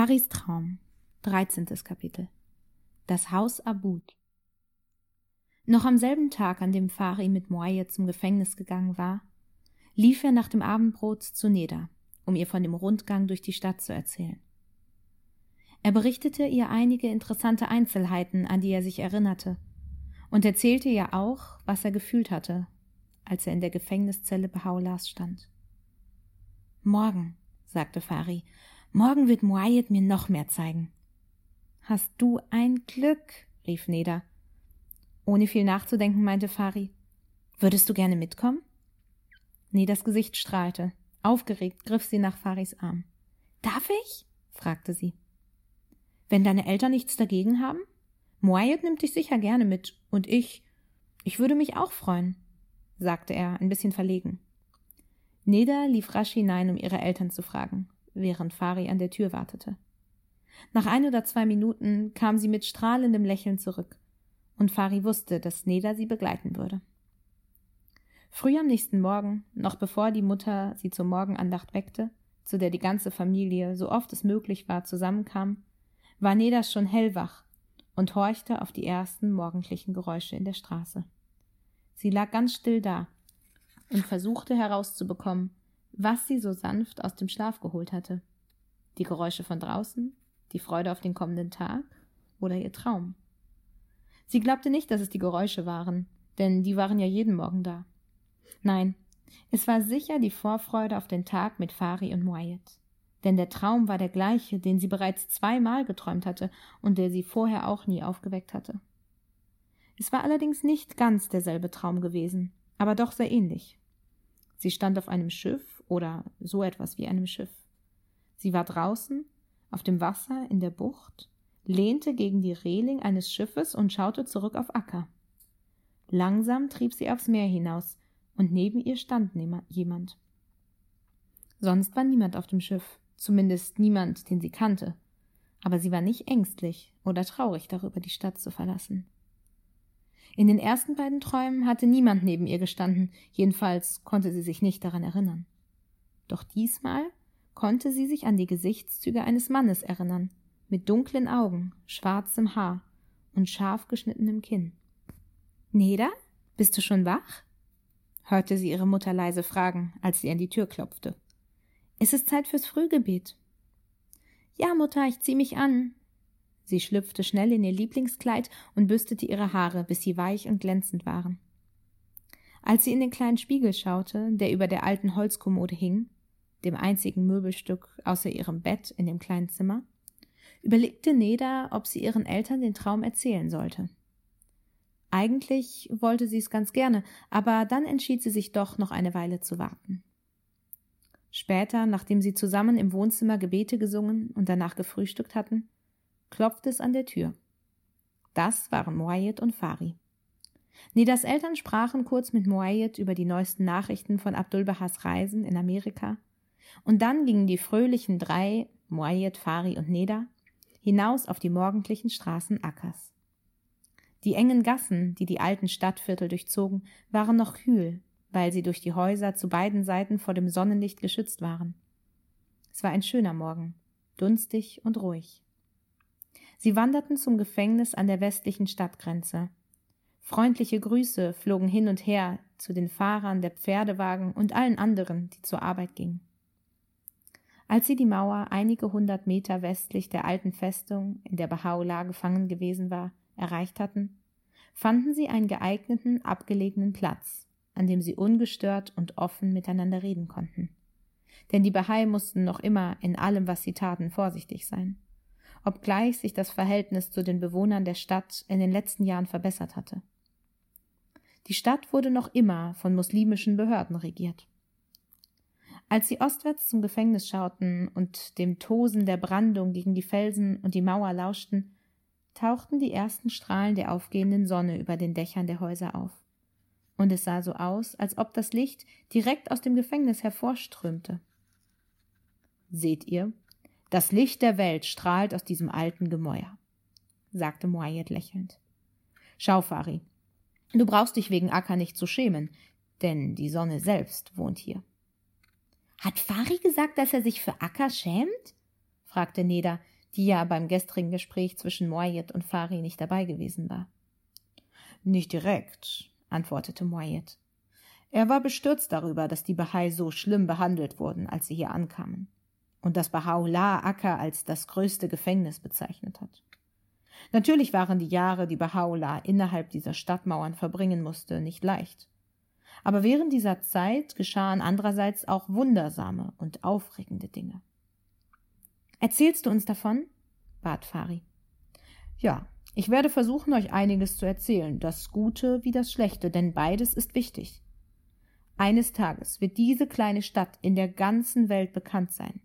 Faris Traum, 13. Kapitel. Das Haus Abud. Noch am selben Tag, an dem Fari mit Moaye zum Gefängnis gegangen war, lief er nach dem Abendbrot zu Neda, um ihr von dem Rundgang durch die Stadt zu erzählen. Er berichtete ihr einige interessante Einzelheiten, an die er sich erinnerte, und erzählte ihr auch, was er gefühlt hatte, als er in der Gefängniszelle Bahaulas stand. Morgen, sagte Fari, morgen wird Muayyid mir noch mehr zeigen. Hast du ein Glück, rief Neda. Ohne viel nachzudenken, meinte Fari. Würdest du gerne mitkommen? Nedas Gesicht strahlte. Aufgeregt griff sie nach Faris Arm. Darf ich? fragte sie. Wenn deine Eltern nichts dagegen haben? Muayyid nimmt dich sicher gerne mit, und ich. Ich würde mich auch freuen, sagte er, ein bisschen verlegen. Neda lief rasch hinein, um ihre Eltern zu fragen, während Fari an der Tür wartete. Nach ein oder zwei Minuten kam sie mit strahlendem Lächeln zurück, und Fari wusste, dass Neda sie begleiten würde. Früh am nächsten Morgen, noch bevor die Mutter sie zur Morgenandacht weckte, zu der die ganze Familie, so oft es möglich war, zusammenkam, war Neda schon hellwach und horchte auf die ersten morgendlichen Geräusche in der Straße. Sie lag ganz still da und versuchte herauszubekommen, was sie so sanft aus dem Schlaf geholt hatte. Die Geräusche von draußen, die Freude auf den kommenden Tag oder ihr Traum. Sie glaubte nicht, dass es die Geräusche waren, denn die waren ja jeden Morgen da. Nein, es war sicher die Vorfreude auf den Tag mit Fari und Wyatt. Denn der Traum war der gleiche, den sie bereits zweimal geträumt hatte und der sie vorher auch nie aufgeweckt hatte. Es war allerdings nicht ganz derselbe Traum gewesen, aber doch sehr ähnlich. Sie stand auf einem Schiff oder so etwas wie einem Schiff. Sie war draußen, auf dem Wasser, in der Bucht, lehnte gegen die Reling eines Schiffes und schaute zurück auf Acker. Langsam trieb sie aufs Meer hinaus, und neben ihr stand jemand. Sonst war niemand auf dem Schiff, zumindest niemand, den sie kannte, aber sie war nicht ängstlich oder traurig darüber, die Stadt zu verlassen. In den ersten beiden Träumen hatte niemand neben ihr gestanden, jedenfalls konnte sie sich nicht daran erinnern. Doch diesmal konnte sie sich an die Gesichtszüge eines Mannes erinnern, mit dunklen Augen, schwarzem Haar und scharf geschnittenem Kinn. Neda, bist du schon wach? hörte sie ihre Mutter leise fragen, als sie an die Tür klopfte. Es ist Zeit fürs Frühgebet. Ja, Mutter, ich zieh mich an, Sie schlüpfte schnell in ihr Lieblingskleid und bürstete ihre Haare, bis sie weich und glänzend waren. Als sie in den kleinen Spiegel schaute, der über der alten Holzkommode hing, dem einzigen Möbelstück außer ihrem Bett in dem kleinen Zimmer, überlegte Neda, ob sie ihren Eltern den Traum erzählen sollte. Eigentlich wollte sie es ganz gerne, aber dann entschied sie sich doch, noch eine Weile zu warten. Später, nachdem sie zusammen im Wohnzimmer Gebete gesungen und danach gefrühstückt hatten, klopfte es an der Tür. Das waren Moayed und Fari. Nidas Eltern sprachen kurz mit Moayed über die neuesten Nachrichten von Abdul Bahas Reisen in Amerika, und dann gingen die fröhlichen drei, Moayed, Fari und Neda, hinaus auf die morgendlichen Straßen Akkas. Die engen Gassen, die die alten Stadtviertel durchzogen, waren noch kühl, weil sie durch die Häuser zu beiden Seiten vor dem Sonnenlicht geschützt waren. Es war ein schöner Morgen, dunstig und ruhig. Sie wanderten zum Gefängnis an der westlichen Stadtgrenze. Freundliche Grüße flogen hin und her zu den Fahrern der Pferdewagen und allen anderen, die zur Arbeit gingen. Als sie die Mauer einige hundert Meter westlich der alten Festung, in der Baha'u'llah gefangen gewesen war, erreicht hatten, fanden sie einen geeigneten, abgelegenen Platz, an dem sie ungestört und offen miteinander reden konnten. Denn die Bahai mussten noch immer in allem, was sie taten, vorsichtig sein obgleich sich das Verhältnis zu den Bewohnern der Stadt in den letzten Jahren verbessert hatte. Die Stadt wurde noch immer von muslimischen Behörden regiert. Als sie ostwärts zum Gefängnis schauten und dem Tosen der Brandung gegen die Felsen und die Mauer lauschten, tauchten die ersten Strahlen der aufgehenden Sonne über den Dächern der Häuser auf. Und es sah so aus, als ob das Licht direkt aus dem Gefängnis hervorströmte. Seht ihr, das Licht der Welt strahlt aus diesem alten Gemäuer, sagte Moayed lächelnd. Schau, Fari, du brauchst dich wegen Akka nicht zu schämen, denn die Sonne selbst wohnt hier. Hat Fari gesagt, dass er sich für Akka schämt? fragte Neda, die ja beim gestrigen Gespräch zwischen Moayed und Fari nicht dabei gewesen war. Nicht direkt, antwortete Moayed. Er war bestürzt darüber, dass die Bahai so schlimm behandelt wurden, als sie hier ankamen, und dass Baha'u'llah Akka als das größte Gefängnis bezeichnet hat. Natürlich waren die Jahre, die Baha'u'llah innerhalb dieser Stadtmauern verbringen musste, nicht leicht. Aber während dieser Zeit geschahen andererseits auch wundersame und aufregende Dinge. Erzählst du uns davon? bat Fari. Ja, ich werde versuchen, euch einiges zu erzählen, das Gute wie das Schlechte, denn beides ist wichtig. Eines Tages wird diese kleine Stadt in der ganzen Welt bekannt sein,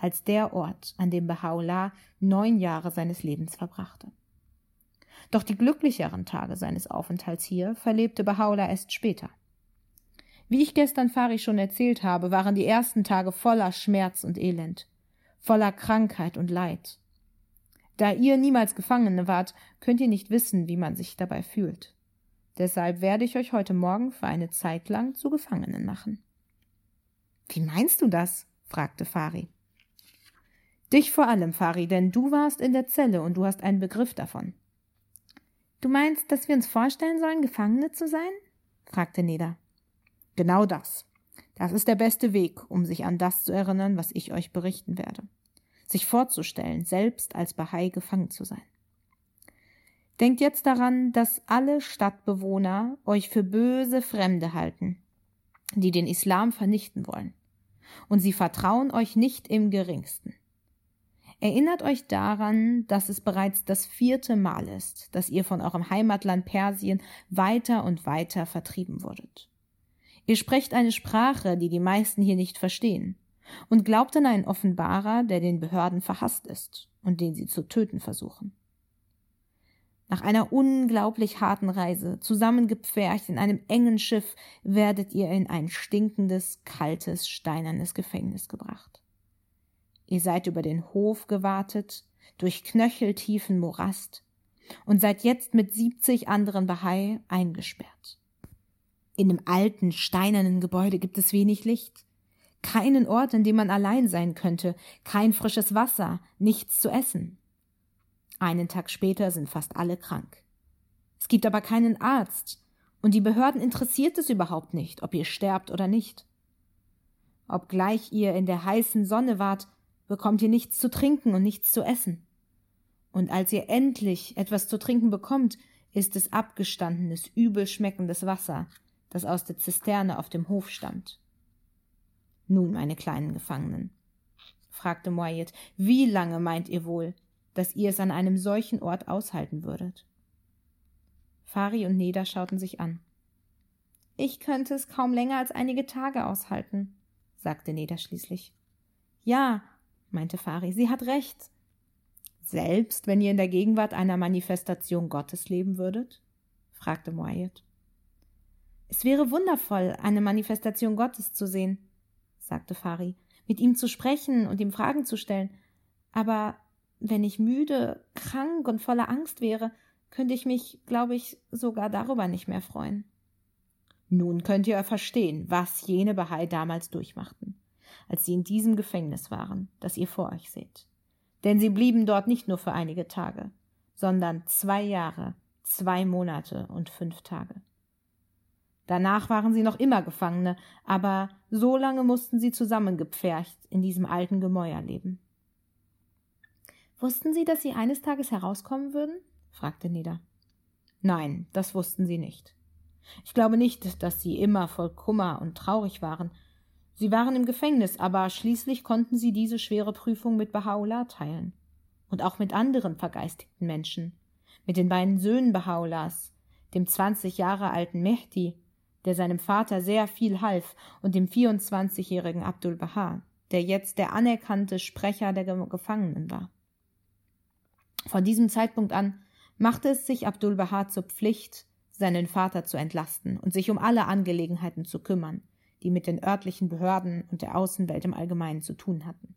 als der Ort, an dem Baha'u'llah neun Jahre seines Lebens verbrachte. Doch die glücklicheren Tage seines Aufenthalts hier verlebte Baha'u'llah erst später. Wie ich gestern Fari schon erzählt habe, waren die ersten Tage voller Schmerz und Elend, voller Krankheit und Leid. Da ihr niemals Gefangene wart, könnt ihr nicht wissen, wie man sich dabei fühlt. Deshalb werde ich euch heute Morgen für eine Zeit lang zu Gefangenen machen. Wie meinst du das? fragte Fari. Dich vor allem, Fari, denn du warst in der Zelle und du hast einen Begriff davon. Du meinst, dass wir uns vorstellen sollen, Gefangene zu sein? fragte Neda. Genau das. Das ist der beste Weg, um sich an das zu erinnern, was ich euch berichten werde. Sich vorzustellen, selbst als Bahai gefangen zu sein. Denkt jetzt daran, dass alle Stadtbewohner euch für böse Fremde halten, die den Islam vernichten wollen. Und sie vertrauen euch nicht im geringsten. Erinnert euch daran, dass es bereits das vierte Mal ist, dass ihr von eurem Heimatland Persien weiter und weiter vertrieben wurdet. Ihr sprecht eine Sprache, die die meisten hier nicht verstehen, und glaubt an einen Offenbarer, der den Behörden verhasst ist und den sie zu töten versuchen. Nach einer unglaublich harten Reise, zusammengepfercht in einem engen Schiff, werdet ihr in ein stinkendes, kaltes, steinernes Gefängnis gebracht. Ihr seid über den Hof gewartet, durch knöcheltiefen Morast und seid jetzt mit siebzig anderen Bahai eingesperrt. In dem alten, steinernen Gebäude gibt es wenig Licht, keinen Ort, in dem man allein sein könnte, kein frisches Wasser, nichts zu essen. Einen Tag später sind fast alle krank. Es gibt aber keinen Arzt, und die Behörden interessiert es überhaupt nicht, ob ihr sterbt oder nicht. Obgleich ihr in der heißen Sonne wart, bekommt ihr nichts zu trinken und nichts zu essen. Und als ihr endlich etwas zu trinken bekommt, ist es abgestandenes, übel schmeckendes Wasser, das aus der Zisterne auf dem Hof stammt. Nun, meine kleinen Gefangenen, fragte Moyet, wie lange meint ihr wohl, dass ihr es an einem solchen Ort aushalten würdet. Fari und Neda schauten sich an. Ich könnte es kaum länger als einige Tage aushalten, sagte Neda schließlich. Ja, meinte Fari, sie hat recht. Selbst wenn ihr in der Gegenwart einer Manifestation Gottes leben würdet? fragte Moayet. Es wäre wundervoll, eine Manifestation Gottes zu sehen, sagte Fari, mit ihm zu sprechen und ihm Fragen zu stellen. Aber wenn ich müde, krank und voller Angst wäre, könnte ich mich, glaube ich, sogar darüber nicht mehr freuen. Nun könnt ihr verstehen, was jene Bahai damals durchmachten, als sie in diesem Gefängnis waren, das ihr vor euch seht. Denn sie blieben dort nicht nur für einige Tage, sondern zwei Jahre, zwei Monate und fünf Tage. Danach waren sie noch immer Gefangene, aber so lange mussten sie zusammengepfercht in diesem alten Gemäuer leben. Wussten Sie, dass Sie eines Tages herauskommen würden? fragte Neda. Nein, das wussten sie nicht. Ich glaube nicht, dass sie immer voll Kummer und traurig waren. Sie waren im Gefängnis, aber schließlich konnten sie diese schwere Prüfung mit Baha'u'llah teilen. Und auch mit anderen vergeistigten Menschen. Mit den beiden Söhnen Baha'u'llahs, dem zwanzig Jahre alten Mehdi, der seinem Vater sehr viel half, und dem vierundzwanzigjährigen Abdul Baha, der jetzt der anerkannte Sprecher der Gefangenen war. Von diesem Zeitpunkt an machte es sich Abdul Baha zur Pflicht, seinen Vater zu entlasten und sich um alle Angelegenheiten zu kümmern, die mit den örtlichen Behörden und der Außenwelt im Allgemeinen zu tun hatten.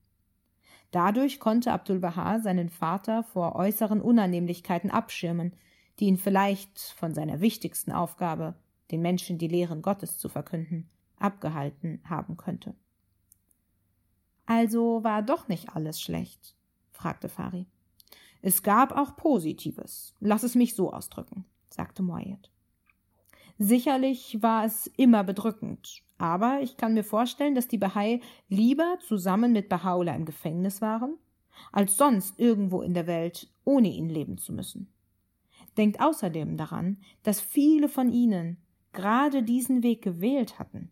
Dadurch konnte Abdul Baha seinen Vater vor äußeren Unannehmlichkeiten abschirmen, die ihn vielleicht von seiner wichtigsten Aufgabe, den Menschen die Lehren Gottes zu verkünden, abgehalten haben könnte. Also war doch nicht alles schlecht fragte Fari. Es gab auch Positives. Lass es mich so ausdrücken, sagte Moyet. Sicherlich war es immer bedrückend, aber ich kann mir vorstellen, dass die Bahai lieber zusammen mit Bahá'u'lláh im Gefängnis waren, als sonst irgendwo in der Welt ohne ihn leben zu müssen. Denkt außerdem daran, dass viele von ihnen gerade diesen Weg gewählt hatten.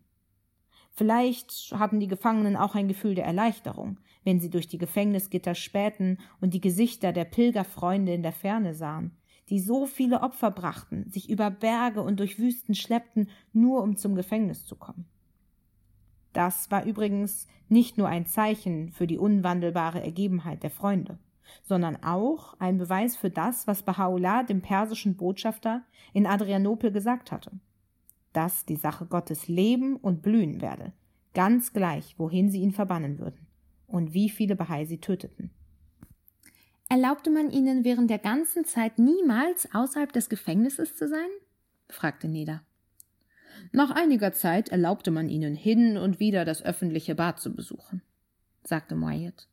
Vielleicht hatten die Gefangenen auch ein Gefühl der Erleichterung, wenn sie durch die Gefängnisgitter spähten und die Gesichter der Pilgerfreunde in der Ferne sahen, die so viele Opfer brachten, sich über Berge und durch Wüsten schleppten, nur um zum Gefängnis zu kommen. Das war übrigens nicht nur ein Zeichen für die unwandelbare Ergebenheit der Freunde, sondern auch ein Beweis für das, was Baha'u'llah dem persischen Botschafter in Adrianopel gesagt hatte dass die Sache Gottes leben und blühen werde, ganz gleich, wohin sie ihn verbannen würden und wie viele Bahai sie töteten. Erlaubte man ihnen während der ganzen Zeit niemals außerhalb des Gefängnisses zu sein? fragte Neda. Nach einiger Zeit erlaubte man ihnen hin und wieder das öffentliche Bad zu besuchen, sagte Moyet.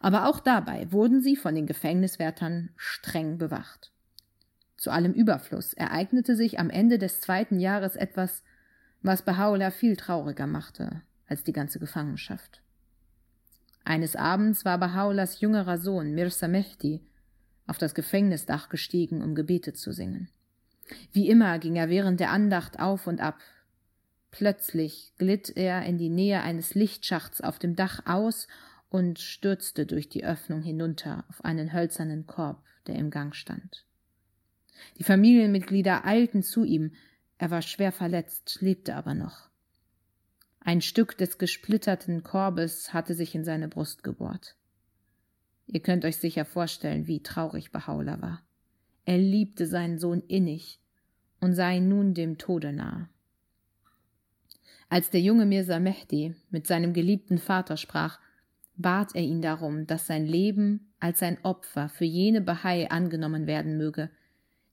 Aber auch dabei wurden sie von den Gefängniswärtern streng bewacht. Zu allem Überfluss ereignete sich am Ende des zweiten Jahres etwas, was Baha'u'llah viel trauriger machte als die ganze Gefangenschaft. Eines Abends war Baha'u'llahs jüngerer Sohn Mirza Mehdi auf das Gefängnisdach gestiegen, um Gebete zu singen. Wie immer ging er während der Andacht auf und ab. Plötzlich glitt er in die Nähe eines Lichtschachts auf dem Dach aus und stürzte durch die Öffnung hinunter auf einen hölzernen Korb, der im Gang stand. Die Familienmitglieder eilten zu ihm, er war schwer verletzt, lebte aber noch. Ein Stück des gesplitterten Korbes hatte sich in seine Brust gebohrt. Ihr könnt euch sicher vorstellen, wie traurig Baha'u'llah war. Er liebte seinen Sohn innig und sah ihn nun dem Tode nahe. Als der junge Mirza Mehdi mit seinem geliebten Vater sprach, bat er ihn darum, dass sein Leben als ein Opfer für jene Bahai angenommen werden möge,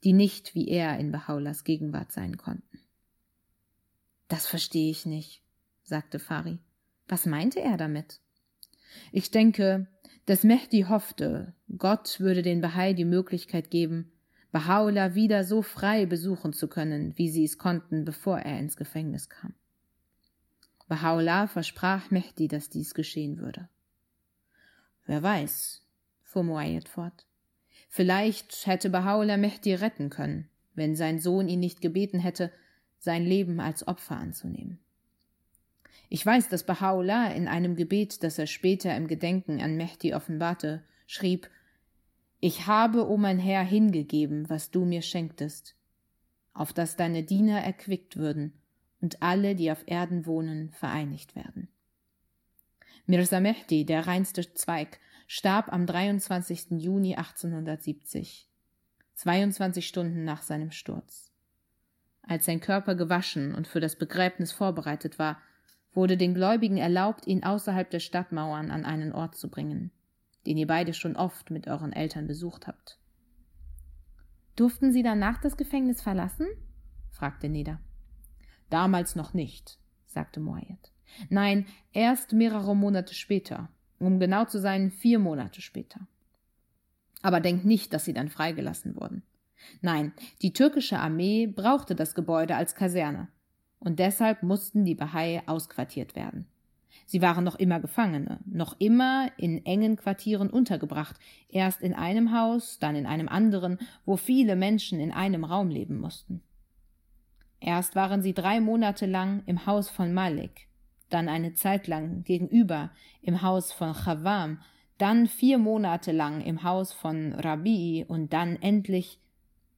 die nicht wie er in Bahaulas Gegenwart sein konnten. Das verstehe ich nicht, sagte Fari. Was meinte er damit? Ich denke, dass Mehdi hoffte, Gott würde den Bahai die Möglichkeit geben, Baha'u'llah wieder so frei besuchen zu können, wie sie es konnten, bevor er ins Gefängnis kam. Baha'u'llah versprach Mehdi, dass dies geschehen würde. Wer weiß, fuhr Muayyad fort. Vielleicht hätte Baha'u'llah Mehdi retten können, wenn sein Sohn ihn nicht gebeten hätte, sein Leben als Opfer anzunehmen. Ich weiß, dass Baha'u'llah in einem Gebet, das er später im Gedenken an Mehdi offenbarte, schrieb Ich habe, o oh mein Herr, hingegeben, was du mir schenktest, auf dass deine Diener erquickt würden und alle, die auf Erden wohnen, vereinigt werden. Mirza Mehdi, der reinste Zweig, starb am 23. Juni 1870, 22 Stunden nach seinem Sturz. Als sein Körper gewaschen und für das Begräbnis vorbereitet war, wurde den Gläubigen erlaubt, ihn außerhalb der Stadtmauern an einen Ort zu bringen, den ihr beide schon oft mit euren Eltern besucht habt. Durften Sie danach das Gefängnis verlassen? fragte Neda. Damals noch nicht, sagte Moyet. Nein, erst mehrere Monate später, um genau zu sein, vier Monate später. Aber denkt nicht, dass sie dann freigelassen wurden. Nein, die türkische Armee brauchte das Gebäude als Kaserne, und deshalb mussten die Bahai ausquartiert werden. Sie waren noch immer Gefangene, noch immer in engen Quartieren untergebracht, erst in einem Haus, dann in einem anderen, wo viele Menschen in einem Raum leben mussten. Erst waren sie drei Monate lang im Haus von Malik, dann eine Zeit lang gegenüber im Haus von Chawam, dann vier Monate lang im Haus von Rabi und dann endlich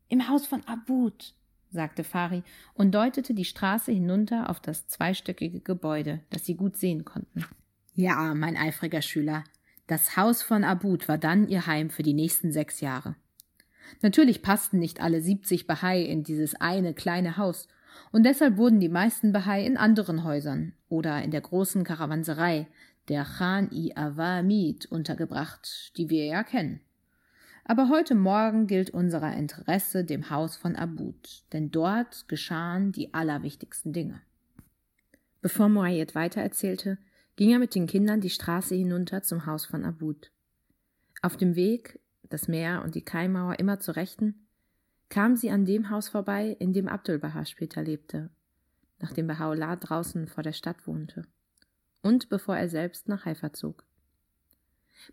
im Haus von Abud, sagte Fari und deutete die Straße hinunter auf das zweistöckige Gebäude, das sie gut sehen konnten. Ja, mein eifriger Schüler, das Haus von Abud war dann ihr Heim für die nächsten sechs Jahre. Natürlich passten nicht alle siebzig Bahai in dieses eine kleine Haus, und deshalb wurden die meisten Bahai in anderen Häusern oder in der großen Karawanserei, der Khan-i-Awamid, untergebracht, die wir ja kennen. Aber heute Morgen gilt unser Interesse dem Haus von Abud, denn dort geschahen die allerwichtigsten Dinge. Bevor Muayyad weitererzählte, ging er mit den Kindern die Straße hinunter zum Haus von Abud. Auf dem Weg, das Meer und die Kaimauer immer zur Rechten, kam sie an dem Haus vorbei, in dem Abdul Baha später lebte, nachdem Baha'u'llah draußen vor der Stadt wohnte und bevor er selbst nach Haifa zog.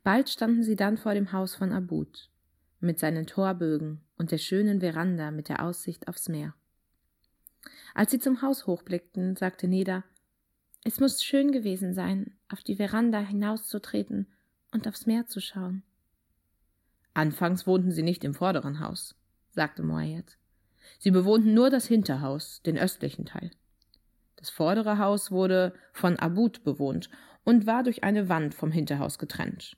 Bald standen sie dann vor dem Haus von Abud, mit seinen Torbögen und der schönen Veranda mit der Aussicht aufs Meer. Als sie zum Haus hochblickten, sagte Neda, es muss schön gewesen sein, auf die Veranda hinauszutreten und aufs Meer zu schauen. Anfangs wohnten sie nicht im vorderen Haus, sagte Moayed. Sie bewohnten nur das Hinterhaus, den östlichen Teil. Das vordere Haus wurde von Abud bewohnt und war durch eine Wand vom Hinterhaus getrennt.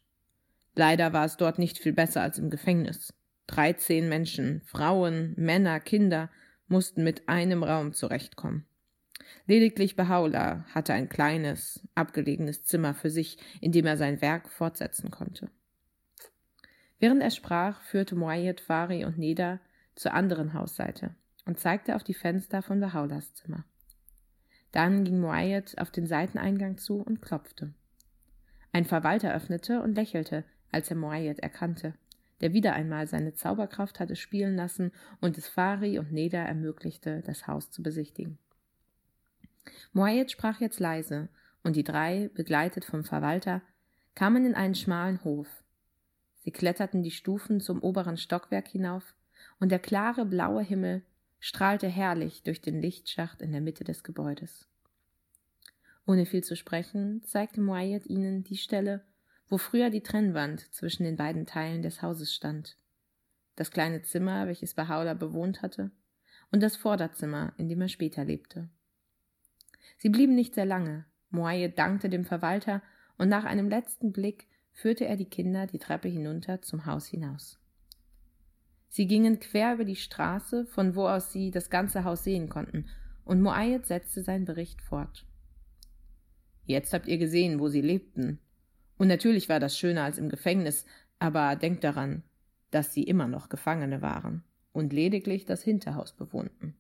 Leider war es dort nicht viel besser als im Gefängnis. Dreizehn Menschen, Frauen, Männer, Kinder mussten mit einem Raum zurechtkommen. Lediglich Bahaula hatte ein kleines, abgelegenes Zimmer für sich, in dem er sein Werk fortsetzen konnte. Während er sprach, führte Muayyad Fari und Neda zur anderen Hausseite und zeigte auf die Fenster von Bahaulas Zimmer. Dann ging Muayyad auf den Seiteneingang zu und klopfte. Ein Verwalter öffnete und lächelte, als er Muayyad erkannte, der wieder einmal seine Zauberkraft hatte spielen lassen und es Fari und Neda ermöglichte, das Haus zu besichtigen. Muayyad sprach jetzt leise, und die drei, begleitet vom Verwalter, kamen in einen schmalen Hof. Sie kletterten die Stufen zum oberen Stockwerk hinauf, und der klare blaue Himmel strahlte herrlich durch den Lichtschacht in der Mitte des Gebäudes. Ohne viel zu sprechen, zeigte Muayyad ihnen die Stelle, wo früher die Trennwand zwischen den beiden Teilen des Hauses stand. Das kleine Zimmer, welches Bahá'u'lláh bewohnt hatte, und das Vorderzimmer, in dem er später lebte. Sie blieben nicht sehr lange. Muayyad dankte dem Verwalter und nach einem letzten Blick führte er die Kinder die Treppe hinunter zum Haus hinaus. Sie gingen quer über die Straße, von wo aus sie das ganze Haus sehen konnten, und Moayed setzte seinen Bericht fort. Jetzt habt ihr gesehen, wo sie lebten. Und natürlich war das schöner als im Gefängnis, aber denkt daran, dass sie immer noch Gefangene waren und lediglich das Hinterhaus bewohnten.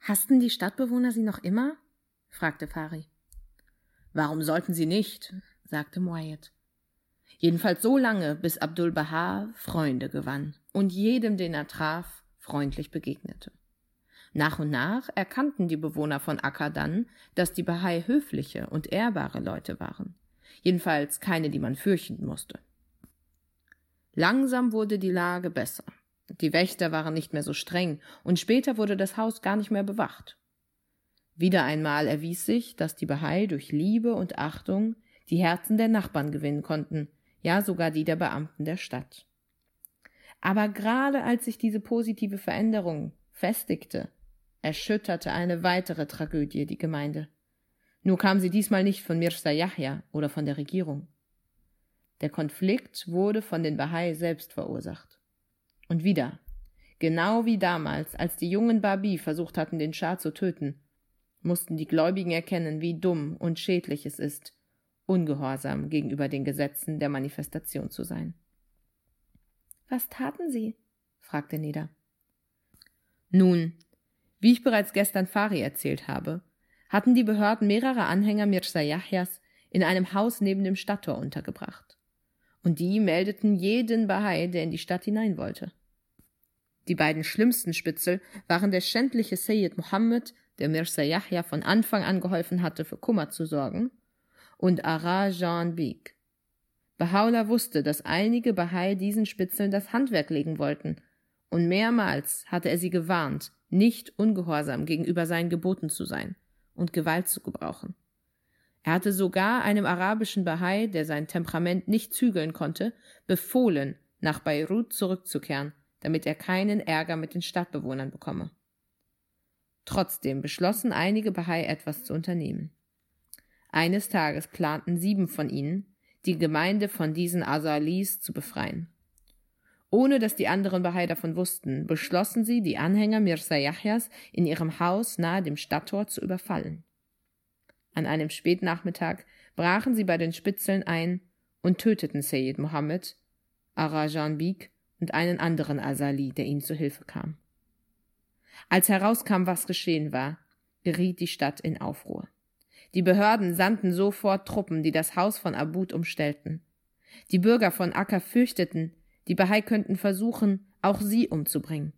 Hassten die Stadtbewohner sie noch immer? fragte Fari. Warum sollten sie nicht? sagte Moayed. Jedenfalls so lange, bis Abdul Baha Freunde gewann und jedem, den er traf, freundlich begegnete. Nach und nach erkannten die Bewohner von Akka dann, dass die Bahai höfliche und ehrbare Leute waren. Jedenfalls keine, die man fürchten musste. Langsam wurde die Lage besser. Die Wächter waren nicht mehr so streng, und später wurde das Haus gar nicht mehr bewacht. Wieder einmal erwies sich, dass die Bahai durch Liebe und Achtung die Herzen der Nachbarn gewinnen konnten, ja sogar die der Beamten der Stadt. Aber gerade als sich diese positive Veränderung festigte, erschütterte eine weitere Tragödie die Gemeinde. Nur kam sie diesmal nicht von Mirza Yahya oder von der Regierung. Der Konflikt wurde von den Bahai selbst verursacht. Und wieder, genau wie damals, als die jungen Babi versucht hatten, den Schah zu töten, mussten die Gläubigen erkennen, wie dumm und schädlich es ist, ungehorsam gegenüber den Gesetzen der Manifestation zu sein. Was taten Sie? fragte Neda. Nun, wie ich bereits gestern Fari erzählt habe, hatten die Behörden mehrere Anhänger Mirza Yahyas in einem Haus neben dem Stadttor untergebracht. Und die meldeten jeden Bahai, der in die Stadt hinein wollte. Die beiden schlimmsten Spitzel waren der schändliche Sayyid Mohammed, der Mirza Yahya von Anfang an geholfen hatte, für Kummer zu sorgen, und Ara Jean Beek. Bahá'u'lláh wusste, dass einige Bahai diesen Spitzeln das Handwerk legen wollten, und mehrmals hatte er sie gewarnt, nicht ungehorsam gegenüber seinen Geboten zu sein und Gewalt zu gebrauchen. Er hatte sogar einem arabischen Bahai, der sein Temperament nicht zügeln konnte, befohlen, nach Beirut zurückzukehren, damit er keinen Ärger mit den Stadtbewohnern bekomme. Trotzdem beschlossen einige Bahai etwas zu unternehmen. Eines Tages planten sieben von ihnen, die Gemeinde von diesen Asalis zu befreien. Ohne dass die anderen Bahai davon wussten, beschlossen sie, die Anhänger Mirza Yahyas in ihrem Haus nahe dem Stadttor zu überfallen. An einem Spätnachmittag brachen sie bei den Spitzeln ein und töteten Sayyid Mohammed, Arajan Bik und einen anderen Asali, der ihnen zu Hilfe kam. Als herauskam, was geschehen war, geriet die Stadt in Aufruhr. Die Behörden sandten sofort Truppen, die das Haus von Abud umstellten. Die Bürger von Akka fürchteten, die Bahai könnten versuchen, auch sie umzubringen.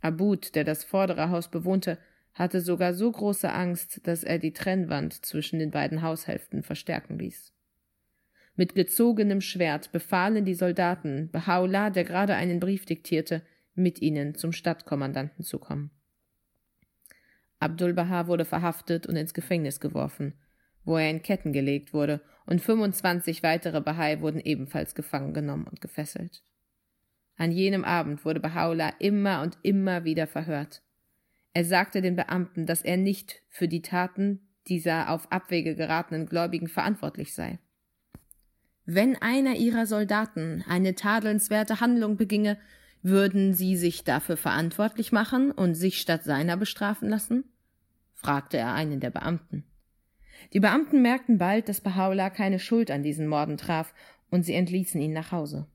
Abud, der das vordere Haus bewohnte, hatte sogar so große Angst, dass er die Trennwand zwischen den beiden Haushälften verstärken ließ. Mit gezogenem Schwert befahlen die Soldaten Bahá'u'lláh, der gerade einen Brief diktierte, mit ihnen zum Stadtkommandanten zu kommen. Abdul Baha wurde verhaftet und ins Gefängnis geworfen, wo er in Ketten gelegt wurde, und 25 weitere Bahai wurden ebenfalls gefangen genommen und gefesselt. An jenem Abend wurde Bahá'u'lláh immer und immer wieder verhört. Er sagte den Beamten, dass er nicht für die Taten dieser auf Abwege geratenen Gläubigen verantwortlich sei. Wenn einer ihrer Soldaten eine tadelnswerte Handlung beginge, würden sie sich dafür verantwortlich machen und sich statt seiner bestrafen lassen? fragte er einen der Beamten. Die Beamten merkten bald, dass Bahá'u'lláh keine Schuld an diesen Morden traf, und sie entließen ihn nach Hause.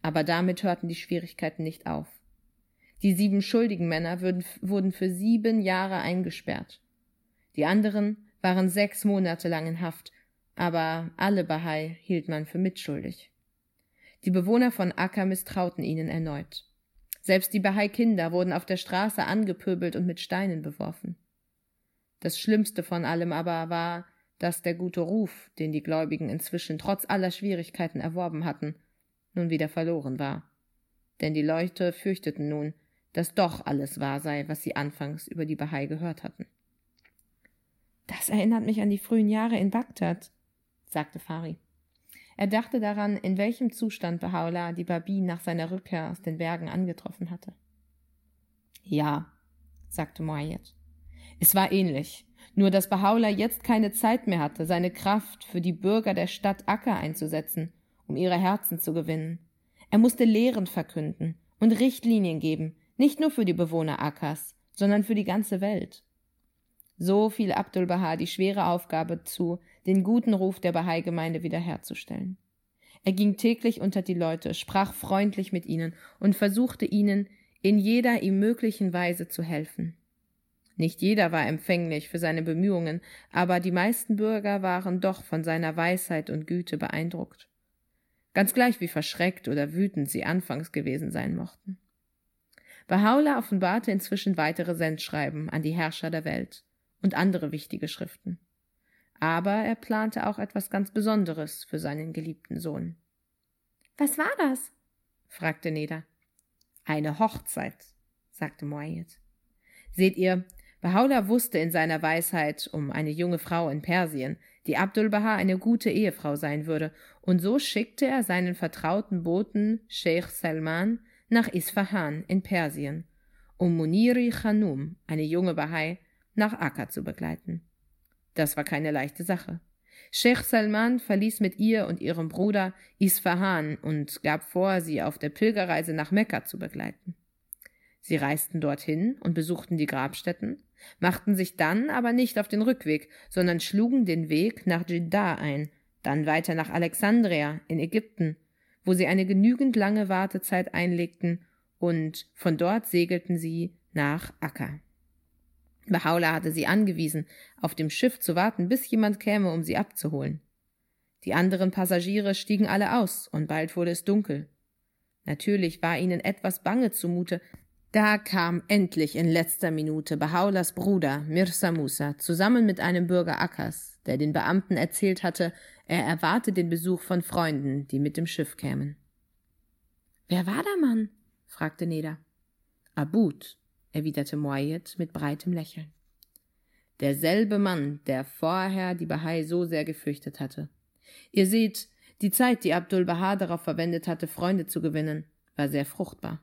Aber damit hörten die Schwierigkeiten nicht auf. Die sieben schuldigen Männer würden, wurden für sieben Jahre eingesperrt. Die anderen waren sechs Monate lang in Haft, aber alle Bahai hielt man für mitschuldig. Die Bewohner von Akka misstrauten ihnen erneut. Selbst die Bahai-Kinder wurden auf der Straße angepöbelt und mit Steinen beworfen. Das Schlimmste von allem aber war, dass der gute Ruf, den die Gläubigen inzwischen trotz aller Schwierigkeiten erworben hatten, nun wieder verloren war. Denn die Leute fürchteten nun, dass doch alles wahr sei, was sie anfangs über die Bahai gehört hatten. Das erinnert mich an die frühen Jahre in Bagdad, sagte Fari. Er dachte daran, in welchem Zustand Bahá'u'lláh die Babi nach seiner Rückkehr aus den Bergen angetroffen hatte. Ja, sagte Moayed. Es war ähnlich, nur dass Bahá'u'lláh jetzt keine Zeit mehr hatte, seine Kraft für die Bürger der Stadt Akka einzusetzen, um ihre Herzen zu gewinnen. Er musste Lehren verkünden und Richtlinien geben, nicht nur für die Bewohner Akkas, sondern für die ganze Welt. So fiel Abdul Baha die schwere Aufgabe zu, den guten Ruf der Bahai-Gemeinde wiederherzustellen. Er ging täglich unter die Leute, sprach freundlich mit ihnen und versuchte ihnen in jeder ihm möglichen Weise zu helfen. Nicht jeder war empfänglich für seine Bemühungen, aber die meisten Bürger waren doch von seiner Weisheit und Güte beeindruckt. Ganz gleich wie verschreckt oder wütend sie anfangs gewesen sein mochten. Bahá'u'lláh offenbarte inzwischen weitere Sendschreiben an die Herrscher der Welt und andere wichtige Schriften. Aber er plante auch etwas ganz Besonderes für seinen geliebten Sohn. Was war das? fragte Neda. Eine Hochzeit, sagte Moayed. Seht ihr, Bahá'u'lláh wusste in seiner Weisheit um eine junge Frau in Persien, die Abdul Baha eine gute Ehefrau sein würde, und so schickte er seinen vertrauten Boten Sheikh Salman nach Isfahan in Persien, um Muniri Khanum, eine junge Bahai, nach Akka zu begleiten. Das war keine leichte Sache. Sheikh Salman verließ mit ihr und ihrem Bruder Isfahan und gab vor, sie auf der Pilgerreise nach Mekka zu begleiten. Sie reisten dorthin und besuchten die Grabstätten, machten sich dann aber nicht auf den Rückweg, sondern schlugen den Weg nach Jeddah ein, dann weiter nach Alexandria in Ägypten, wo sie eine genügend lange Wartezeit einlegten, und von dort segelten sie nach Akka. Bahá'u'lláh hatte sie angewiesen, auf dem Schiff zu warten, bis jemand käme, um sie abzuholen. Die anderen Passagiere stiegen alle aus, und bald wurde es dunkel. Natürlich war ihnen etwas bange zumute, da kam endlich in letzter Minute Bahaulas Bruder Mirza Musa zusammen mit einem Bürger Akkas, der den Beamten erzählt hatte, er erwarte den Besuch von Freunden, die mit dem Schiff kämen. Wer war der Mann? fragte Neda. Abud, erwiderte Moayed mit breitem Lächeln. Derselbe Mann, der vorher die Bahai so sehr gefürchtet hatte. Ihr seht, die Zeit, die Abdul Baha darauf verwendet hatte, Freunde zu gewinnen, war sehr fruchtbar.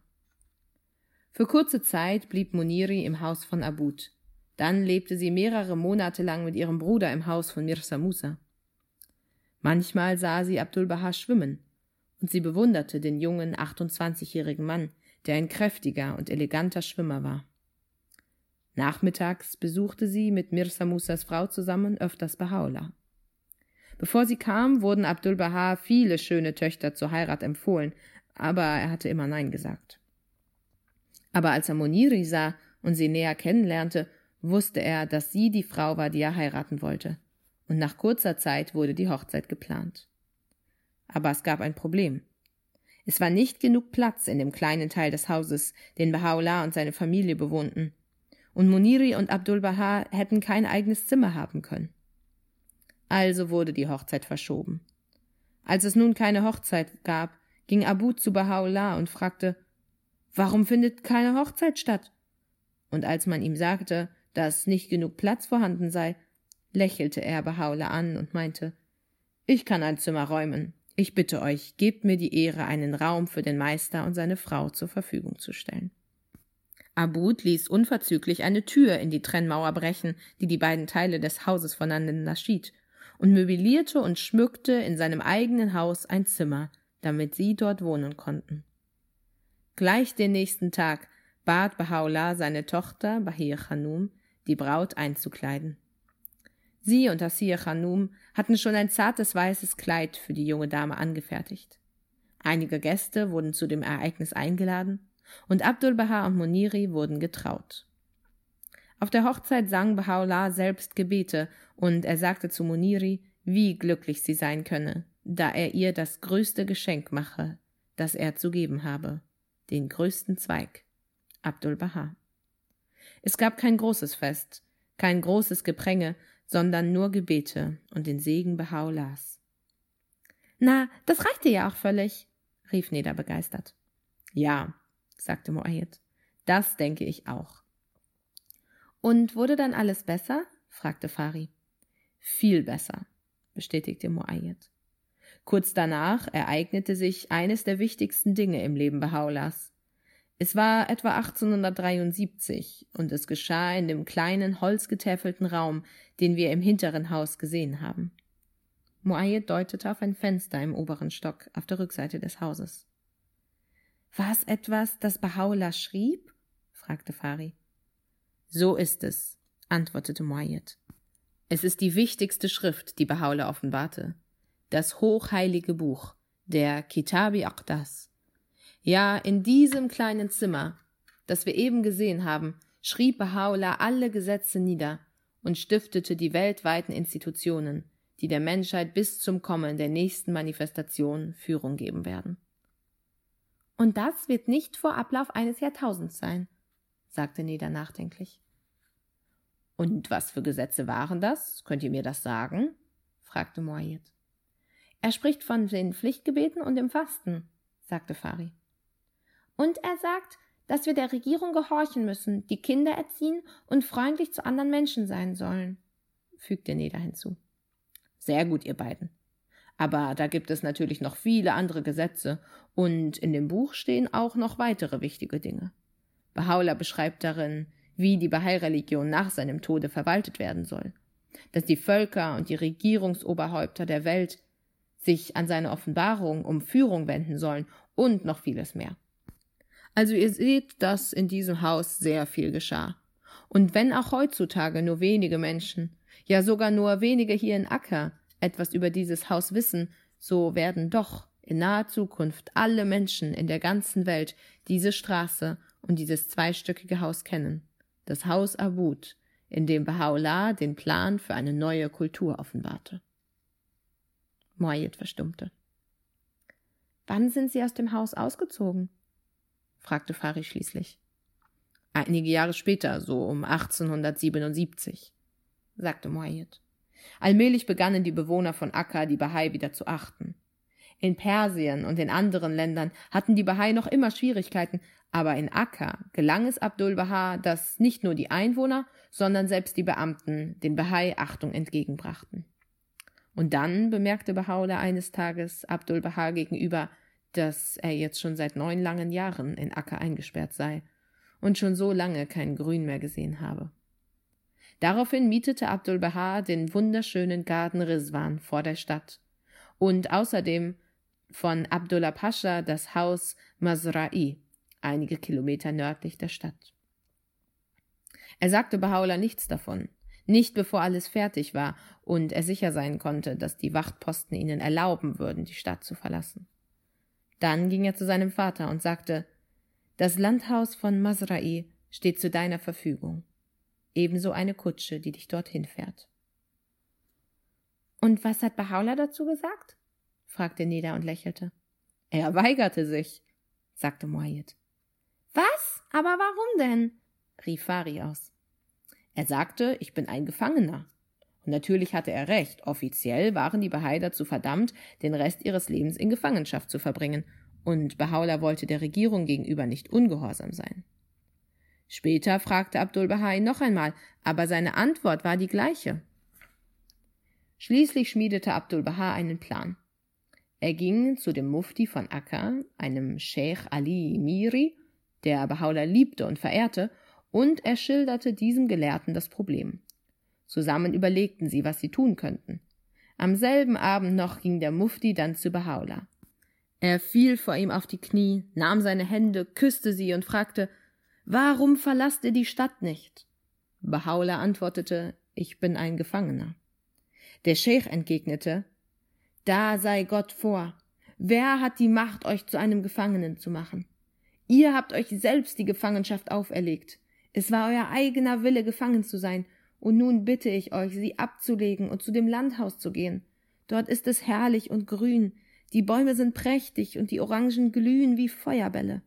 Für kurze Zeit blieb Muniri im Haus von Abud. Dann lebte sie mehrere Monate lang mit ihrem Bruder im Haus von Mirza Musa. Manchmal sah sie Abdul Baha schwimmen, und sie bewunderte den jungen 28-jährigen Mann, der ein kräftiger und eleganter Schwimmer war. Nachmittags besuchte sie mit Mirza Musas Frau zusammen öfters Bahá'u'lláh. Bevor sie kam, wurden Abdul Baha viele schöne Töchter zur Heirat empfohlen, aber er hatte immer Nein gesagt. Aber als er Moniri sah und sie näher kennenlernte, wusste er, dass sie die Frau war, die er heiraten wollte. Und nach kurzer Zeit wurde die Hochzeit geplant. Aber es gab ein Problem. Es war nicht genug Platz in dem kleinen Teil des Hauses, den Baha'u'llah und seine Familie bewohnten. Und Muniri und Abdul Baha hätten kein eigenes Zimmer haben können. Also wurde die Hochzeit verschoben. Als es nun keine Hochzeit gab, ging Abu zu Baha'u'llah und fragte, warum findet keine Hochzeit statt? Und als man ihm sagte, dass nicht genug Platz vorhanden sei, lächelte er Baha'u'llah an und meinte, ich kann ein Zimmer räumen. Ich bitte euch, gebt mir die Ehre, einen Raum für den Meister und seine Frau zur Verfügung zu stellen. Abud ließ unverzüglich eine Tür in die Trennmauer brechen, die die beiden Teile des Hauses voneinander schied, und möblierte und schmückte in seinem eigenen Haus ein Zimmer, damit sie dort wohnen konnten. Gleich den nächsten Tag bat Baha'u'llah seine Tochter Bahir Khanum, die Braut einzukleiden. Sie und Asir Khanum hatten schon ein zartes weißes Kleid für die junge Dame angefertigt. Einige Gäste wurden zu dem Ereignis eingeladen und Abdul Baha und Muniri wurden getraut. Auf der Hochzeit sang Baha'u'llah selbst Gebete und er sagte zu Muniri, wie glücklich sie sein könne, da er ihr das größte Geschenk mache, das er zu geben habe, den größten Zweig, Abdul Baha. Es gab kein großes Fest, kein großes Gepränge, sondern nur Gebete und den Segen Baha'u'llahs. Na, das reicht dir ja auch völlig, rief Neda begeistert. Ja, sagte Moayed, das denke ich auch. Und wurde dann alles besser? fragte Fari. Viel besser, bestätigte Moayed. Kurz danach ereignete sich eines der wichtigsten Dinge im Leben Baha'u'llahs. Es war etwa 1873 und es geschah in dem kleinen holzgetäfelten Raum, den wir im hinteren Haus gesehen haben. Muayyid deutete auf ein Fenster im oberen Stock auf der Rückseite des Hauses. War es etwas, das Baha'u'llah schrieb? fragte Fari. So ist es, antwortete Muayyid. Es ist die wichtigste Schrift, die Baha'u'llah offenbarte. Das hochheilige Buch, der Kitabi Aqdas. Ja, in diesem kleinen Zimmer, das wir eben gesehen haben, schrieb Baha'u'llah alle Gesetze nieder und stiftete die weltweiten Institutionen, die der Menschheit bis zum Kommen der nächsten Manifestation Führung geben werden. Und das wird nicht vor Ablauf eines Jahrtausends sein, sagte Neda nachdenklich. Und was für Gesetze waren das? Könnt ihr mir das sagen? fragte Moayed. Er spricht von den Pflichtgebeten und dem Fasten, sagte Fari. Und er sagt, dass wir der Regierung gehorchen müssen, die Kinder erziehen und freundlich zu anderen Menschen sein sollen, fügte Neda hinzu. Sehr gut, ihr beiden. Aber da gibt es natürlich noch viele andere Gesetze, und in dem Buch stehen auch noch weitere wichtige Dinge. Baha'u'llah beschreibt darin, wie die Bahai-Religion nach seinem Tode verwaltet werden soll, dass die Völker und die Regierungsoberhäupter der Welt sich an seine Offenbarung um Führung wenden sollen und noch vieles mehr. Also ihr seht, dass in diesem Haus sehr viel geschah. Und wenn auch heutzutage nur wenige Menschen, ja sogar nur wenige hier in Acker etwas über dieses Haus wissen, so werden doch in naher Zukunft alle Menschen in der ganzen Welt diese Straße und dieses zweistöckige Haus kennen. Das Haus Abud, in dem Baha'u'llah den Plan für eine neue Kultur offenbarte. Moayed verstummte. Wann sind Sie aus dem Haus ausgezogen? fragte Fari schließlich. Einige Jahre später, so um 1877, sagte Moayed. Allmählich begannen die Bewohner von Akka die Bahai wieder zu achten. In Persien und in anderen Ländern hatten die Bahai noch immer Schwierigkeiten, aber in Akka gelang es Abdul Baha, dass nicht nur die Einwohner, sondern selbst die Beamten den Bahai Achtung entgegenbrachten. Und dann bemerkte Baha'u'llah eines Tages Abdul Baha gegenüber, dass er jetzt schon seit neun langen Jahren in Acker eingesperrt sei und schon so lange kein Grün mehr gesehen habe. Daraufhin mietete Abdul Baha den wunderschönen Garten Rizwan vor der Stadt und außerdem von Abdullah Pascha das Haus Masra'i, einige Kilometer nördlich der Stadt. Er sagte Baha'u'llah nichts davon, nicht bevor alles fertig war und er sicher sein konnte, dass die Wachtposten ihnen erlauben würden, die Stadt zu verlassen. Dann ging er zu seinem Vater und sagte, das Landhaus von Masra'i steht zu deiner Verfügung. Ebenso eine Kutsche, die dich dorthin fährt. Und was hat Baha'u'llah dazu gesagt? fragte Neda und lächelte. Er weigerte sich, sagte Moayed. Was? Aber warum denn? rief Fari aus. Er sagte, ich bin ein Gefangener. Und natürlich hatte er recht. Offiziell waren die Bahai dazu verdammt, den Rest ihres Lebens in Gefangenschaft zu verbringen. Und Bahá'u'lláh wollte der Regierung gegenüber nicht ungehorsam sein. Später fragte Abdul Bahai noch einmal, aber seine Antwort war die gleiche. Schließlich schmiedete Abdul Baha einen Plan. Er ging zu dem Mufti von Akka, einem Sheikh Ali Miri, der Bahá'u'lláh liebte und verehrte, und er schilderte diesem Gelehrten das Problem. Zusammen überlegten sie, was sie tun könnten. Am selben Abend noch ging der Mufti dann zu Bahá'u'lláh. Er fiel vor ihm auf die Knie, nahm seine Hände, küsste sie und fragte, Warum verlasst ihr die Stadt nicht? Bahá'u'lláh antwortete, ich bin ein Gefangener. Der Scheich entgegnete, da sei Gott vor. Wer hat die Macht, euch zu einem Gefangenen zu machen? Ihr habt euch selbst die Gefangenschaft auferlegt. Es war euer eigener Wille, gefangen zu sein, und nun bitte ich euch, sie abzulegen und zu dem Landhaus zu gehen. Dort ist es herrlich und grün, die Bäume sind prächtig und die Orangen glühen wie Feuerbälle.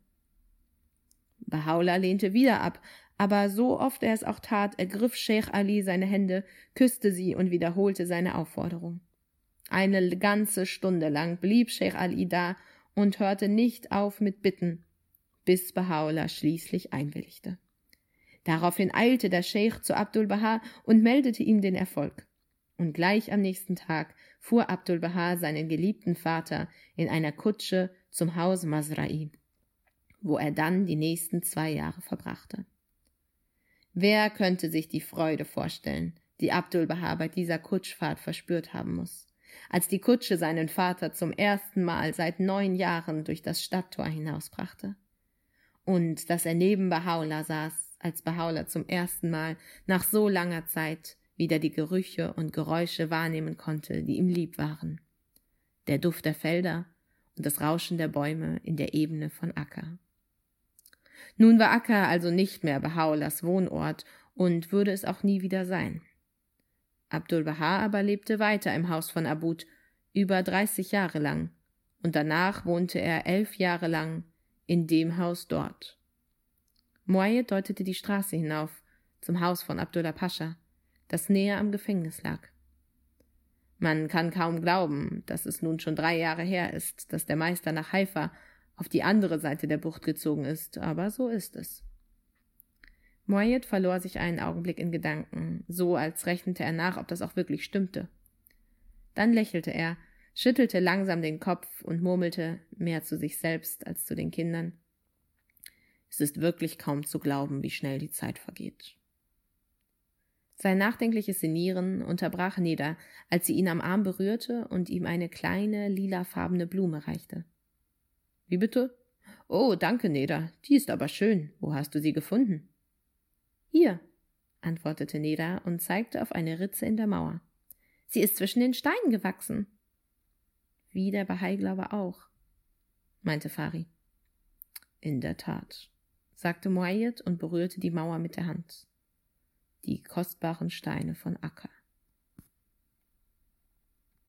Bahá'u'lláh lehnte wieder ab, aber so oft er es auch tat, ergriff Sheikh Ali seine Hände, küsste sie und wiederholte seine Aufforderung. Eine ganze Stunde lang blieb Sheikh Ali da und hörte nicht auf mit Bitten, bis Bahá'u'lláh schließlich einwilligte. Daraufhin eilte der Sheikh zu Abdul Baha und meldete ihm den Erfolg. Und gleich am nächsten Tag fuhr Abdul Baha seinen geliebten Vater in einer Kutsche zum Haus Masra'i, wo er dann die nächsten zwei Jahre verbrachte. Wer könnte sich die Freude vorstellen, die Abdul Baha bei dieser Kutschfahrt verspürt haben muss, als die Kutsche seinen Vater zum ersten Mal seit neun Jahren durch das Stadttor hinausbrachte. Und dass er neben Bahá'u'lláh saß, als Bahá'u'lláh zum ersten Mal nach so langer Zeit wieder die Gerüche und Geräusche wahrnehmen konnte, die ihm lieb waren. Der Duft der Felder und das Rauschen der Bäume in der Ebene von Akka. Nun war Akka also nicht mehr Baha'u'llahs Wohnort und würde es auch nie wieder sein. Abdul Baha aber lebte weiter im Haus von Abud, über dreißig Jahre lang, und danach wohnte er elf Jahre lang in dem Haus dort. Moayed deutete die Straße hinauf, zum Haus von Abdullah Pascha, das näher am Gefängnis lag. Man kann kaum glauben, dass es nun schon drei Jahre her ist, dass der Meister nach Haifa auf die andere Seite der Bucht gezogen ist, aber so ist es. Moyet verlor sich einen Augenblick in Gedanken, so als rechnete er nach, ob das auch wirklich stimmte. Dann lächelte er, schüttelte langsam den Kopf und murmelte mehr zu sich selbst als zu den Kindern. Es ist wirklich kaum zu glauben, wie schnell die Zeit vergeht. Sein nachdenkliches Sinieren unterbrach Neda, als sie ihn am Arm berührte und ihm eine kleine, lilafarbene Blume reichte. Wie bitte? Oh, danke, Neda. Die ist aber schön. Wo hast du sie gefunden? Hier, antwortete Neda und zeigte auf eine Ritze in der Mauer. Sie ist zwischen den Steinen gewachsen. Wie der Bahai-Glaube auch, meinte Fari. In der Tat, sagte Moayed und berührte die Mauer mit der Hand. Die kostbaren Steine von Akka.